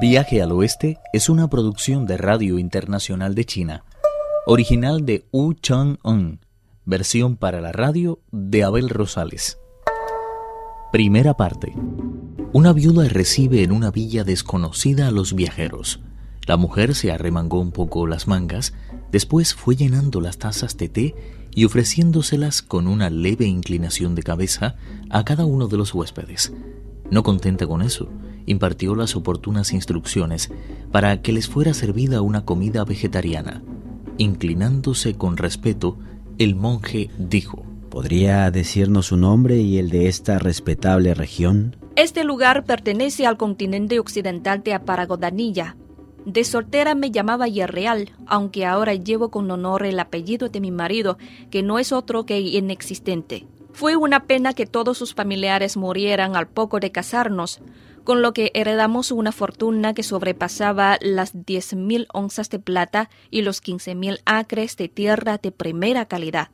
Viaje al Oeste es una producción de Radio Internacional de China, original de Wu Chang-un, versión para la radio de Abel Rosales. Primera parte. Una viuda recibe en una villa desconocida a los viajeros. La mujer se arremangó un poco las mangas, después fue llenando las tazas de té y ofreciéndoselas con una leve inclinación de cabeza a cada uno de los huéspedes. No contenta con eso, impartió las oportunas instrucciones para que les fuera servida una comida vegetariana. Inclinándose con respeto, el monje dijo, ¿Podría decirnos su nombre y el de esta respetable región? Este lugar pertenece al continente occidental de Aparagodanilla. De soltera me llamaba Yerreal, aunque ahora llevo con honor el apellido de mi marido, que no es otro que inexistente. Fue una pena que todos sus familiares murieran al poco de casarnos, con lo que heredamos una fortuna que sobrepasaba las 10.000 onzas de plata y los 15.000 acres de tierra de primera calidad.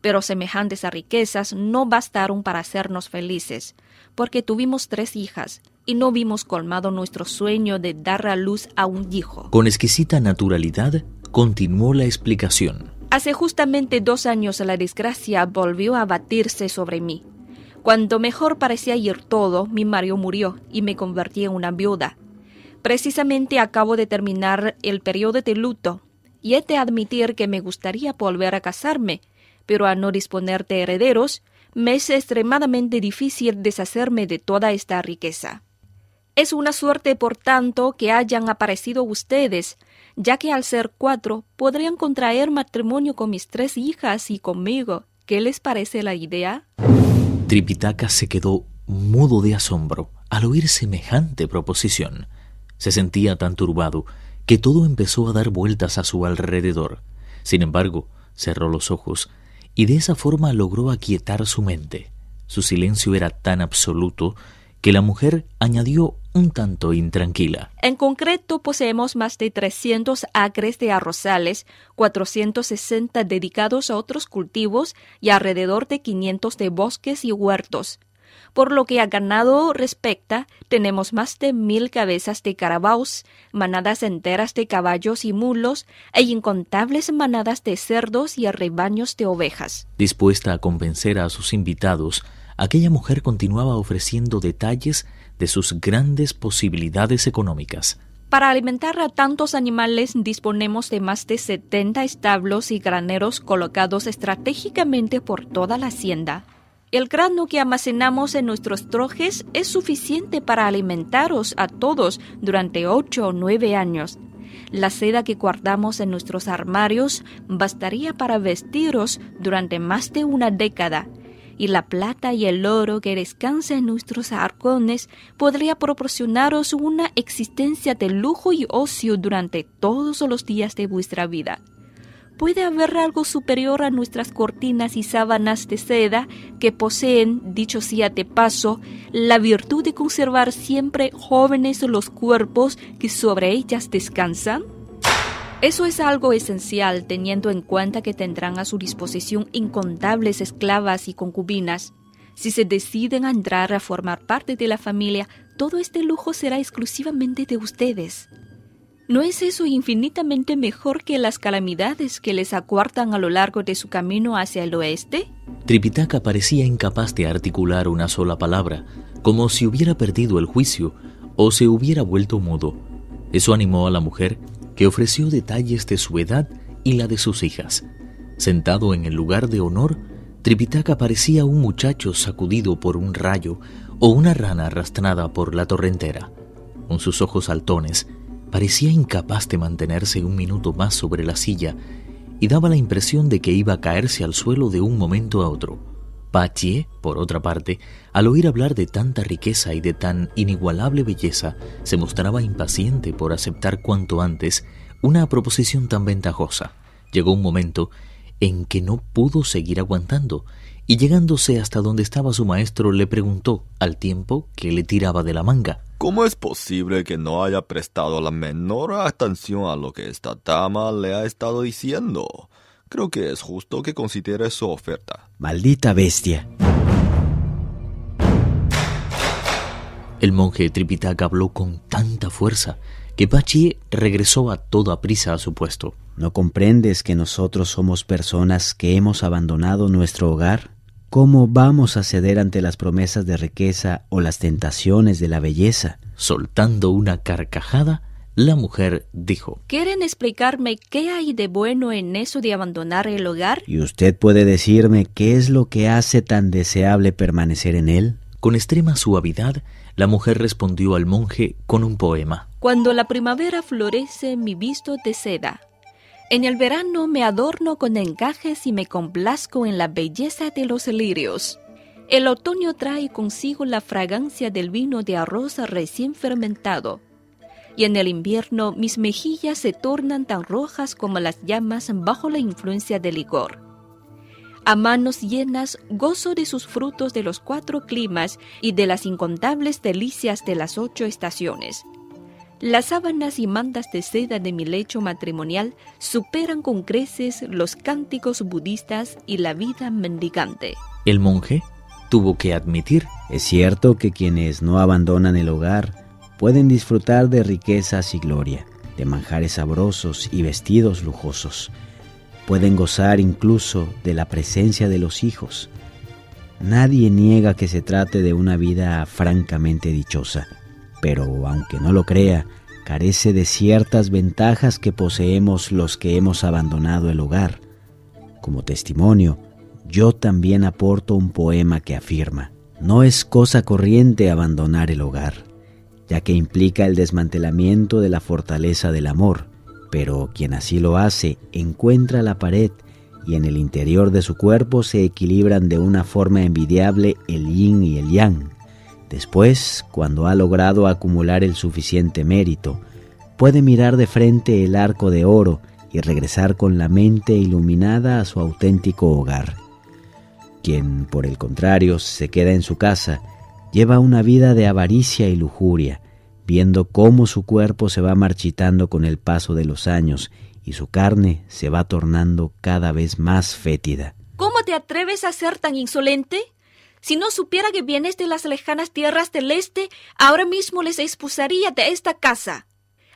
Pero semejantes a riquezas no bastaron para hacernos felices, porque tuvimos tres hijas y no vimos colmado nuestro sueño de dar a luz a un hijo. Con exquisita naturalidad continuó la explicación. Hace justamente dos años la desgracia volvió a abatirse sobre mí. Cuando mejor parecía ir todo, mi marido murió y me convertí en una viuda. Precisamente acabo de terminar el periodo de luto y he de admitir que me gustaría volver a casarme, pero a no disponer de herederos, me es extremadamente difícil deshacerme de toda esta riqueza. Es una suerte, por tanto, que hayan aparecido ustedes, ya que al ser cuatro podrían contraer matrimonio con mis tres hijas y conmigo. ¿Qué les parece la idea? Tripitaka se quedó mudo de asombro al oír semejante proposición. Se sentía tan turbado que todo empezó a dar vueltas a su alrededor. Sin embargo, cerró los ojos y de esa forma logró aquietar su mente. Su silencio era tan absoluto que la mujer añadió un tanto intranquila. En concreto, poseemos más de 300 acres de arrozales, 460 dedicados a otros cultivos y alrededor de 500 de bosques y huertos. Por lo que a ganado respecta, tenemos más de mil cabezas de carabaos, manadas enteras de caballos y mulos e incontables manadas de cerdos y rebaños de ovejas. Dispuesta a convencer a sus invitados, aquella mujer continuaba ofreciendo detalles de sus grandes posibilidades económicas. Para alimentar a tantos animales disponemos de más de 70 establos y graneros colocados estratégicamente por toda la hacienda. El grano que almacenamos en nuestros trojes es suficiente para alimentaros a todos durante ocho o nueve años. La seda que guardamos en nuestros armarios bastaría para vestiros durante más de una década y la plata y el oro que descansa en nuestros arcones podría proporcionaros una existencia de lujo y ocio durante todos los días de vuestra vida. ¿Puede haber algo superior a nuestras cortinas y sábanas de seda que poseen, dicho sea de paso, la virtud de conservar siempre jóvenes los cuerpos que sobre ellas descansan? Eso es algo esencial teniendo en cuenta que tendrán a su disposición incontables esclavas y concubinas. Si se deciden a entrar a formar parte de la familia, todo este lujo será exclusivamente de ustedes. ¿No es eso infinitamente mejor que las calamidades que les acuartan a lo largo de su camino hacia el oeste? Tripitaka parecía incapaz de articular una sola palabra, como si hubiera perdido el juicio o se hubiera vuelto mudo. Eso animó a la mujer, que ofreció detalles de su edad y la de sus hijas. Sentado en el lugar de honor, Tripitaka parecía un muchacho sacudido por un rayo o una rana arrastrada por la torrentera. Con sus ojos saltones, parecía incapaz de mantenerse un minuto más sobre la silla y daba la impresión de que iba a caerse al suelo de un momento a otro. Pachie, por otra parte, al oír hablar de tanta riqueza y de tan inigualable belleza, se mostraba impaciente por aceptar cuanto antes una proposición tan ventajosa. Llegó un momento en que no pudo seguir aguantando, y llegándose hasta donde estaba su maestro le preguntó, al tiempo que le tiraba de la manga, ¿Cómo es posible que no haya prestado la menor atención a lo que esta dama le ha estado diciendo? Creo que es justo que considere su oferta. Maldita bestia. El monje Tripitaka habló con tanta fuerza que Pachi regresó a toda prisa a su puesto. ¿No comprendes que nosotros somos personas que hemos abandonado nuestro hogar? ¿Cómo vamos a ceder ante las promesas de riqueza o las tentaciones de la belleza? Soltando una carcajada, la mujer dijo, ¿Quieren explicarme qué hay de bueno en eso de abandonar el hogar? ¿Y usted puede decirme qué es lo que hace tan deseable permanecer en él? Con extrema suavidad, la mujer respondió al monje con un poema. Cuando la primavera florece mi visto de seda. En el verano me adorno con encajes y me complazco en la belleza de los lirios. El otoño trae consigo la fragancia del vino de arroz recién fermentado. Y en el invierno mis mejillas se tornan tan rojas como las llamas bajo la influencia del licor. A manos llenas gozo de sus frutos de los cuatro climas y de las incontables delicias de las ocho estaciones. Las sábanas y mandas de seda de mi lecho matrimonial superan con creces los cánticos budistas y la vida mendigante. El monje tuvo que admitir. Es cierto que quienes no abandonan el hogar pueden disfrutar de riquezas y gloria, de manjares sabrosos y vestidos lujosos. Pueden gozar incluso de la presencia de los hijos. Nadie niega que se trate de una vida francamente dichosa pero aunque no lo crea, carece de ciertas ventajas que poseemos los que hemos abandonado el hogar. Como testimonio, yo también aporto un poema que afirma, no es cosa corriente abandonar el hogar, ya que implica el desmantelamiento de la fortaleza del amor, pero quien así lo hace encuentra la pared y en el interior de su cuerpo se equilibran de una forma envidiable el yin y el yang Después, cuando ha logrado acumular el suficiente mérito, puede mirar de frente el arco de oro y regresar con la mente iluminada a su auténtico hogar. Quien, por el contrario, se queda en su casa, lleva una vida de avaricia y lujuria, viendo cómo su cuerpo se va marchitando con el paso de los años y su carne se va tornando cada vez más fétida. ¿Cómo te atreves a ser tan insolente? Si no supiera que vienes de las lejanas tierras del este, ahora mismo les expulsaría de esta casa.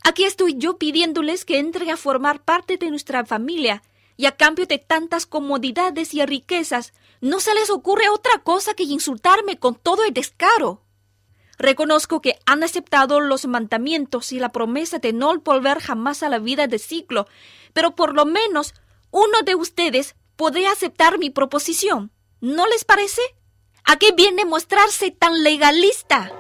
Aquí estoy yo pidiéndoles que entren a formar parte de nuestra familia, y a cambio de tantas comodidades y riquezas, no se les ocurre otra cosa que insultarme con todo el descaro. Reconozco que han aceptado los mandamientos y la promesa de no volver jamás a la vida de ciclo, pero por lo menos uno de ustedes podría aceptar mi proposición. ¿No les parece? ¿A qué viene mostrarse tan legalista?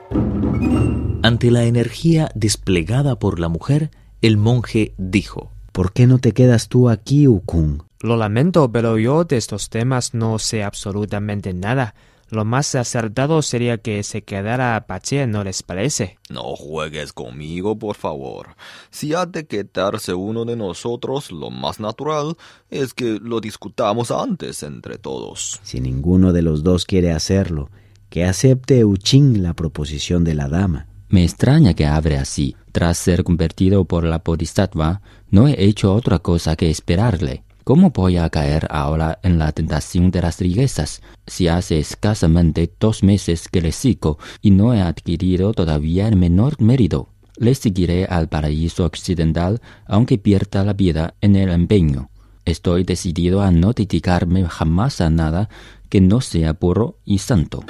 Ante la energía desplegada por la mujer, el monje dijo, ¿Por qué no te quedas tú aquí, Ukun? Lo lamento, pero yo de estos temas no sé absolutamente nada. Lo más acertado sería que se quedara Apache, ¿no les parece? No juegues conmigo, por favor. Si ha de quedarse uno de nosotros, lo más natural es que lo discutamos antes entre todos. Si ninguno de los dos quiere hacerlo, que acepte Uchin la proposición de la dama. Me extraña que hable así. Tras ser convertido por la Bodhisattva, no he hecho otra cosa que esperarle. ¿Cómo voy a caer ahora en la tentación de las riquezas si hace escasamente dos meses que le sigo y no he adquirido todavía el menor mérito? Le seguiré al paraíso occidental aunque pierda la vida en el empeño. Estoy decidido a no dedicarme jamás a nada que no sea puro y santo.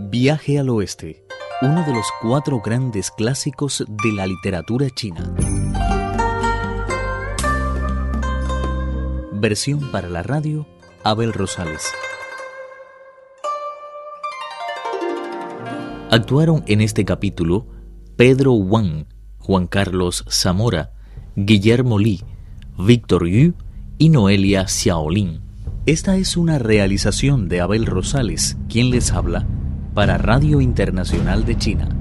Viaje al oeste, uno de los cuatro grandes clásicos de la literatura china. Versión para la radio, Abel Rosales. Actuaron en este capítulo Pedro Wang, Juan Carlos Zamora, Guillermo Li, Víctor Yu y Noelia Xiaolin. Esta es una realización de Abel Rosales, quien les habla, para Radio Internacional de China.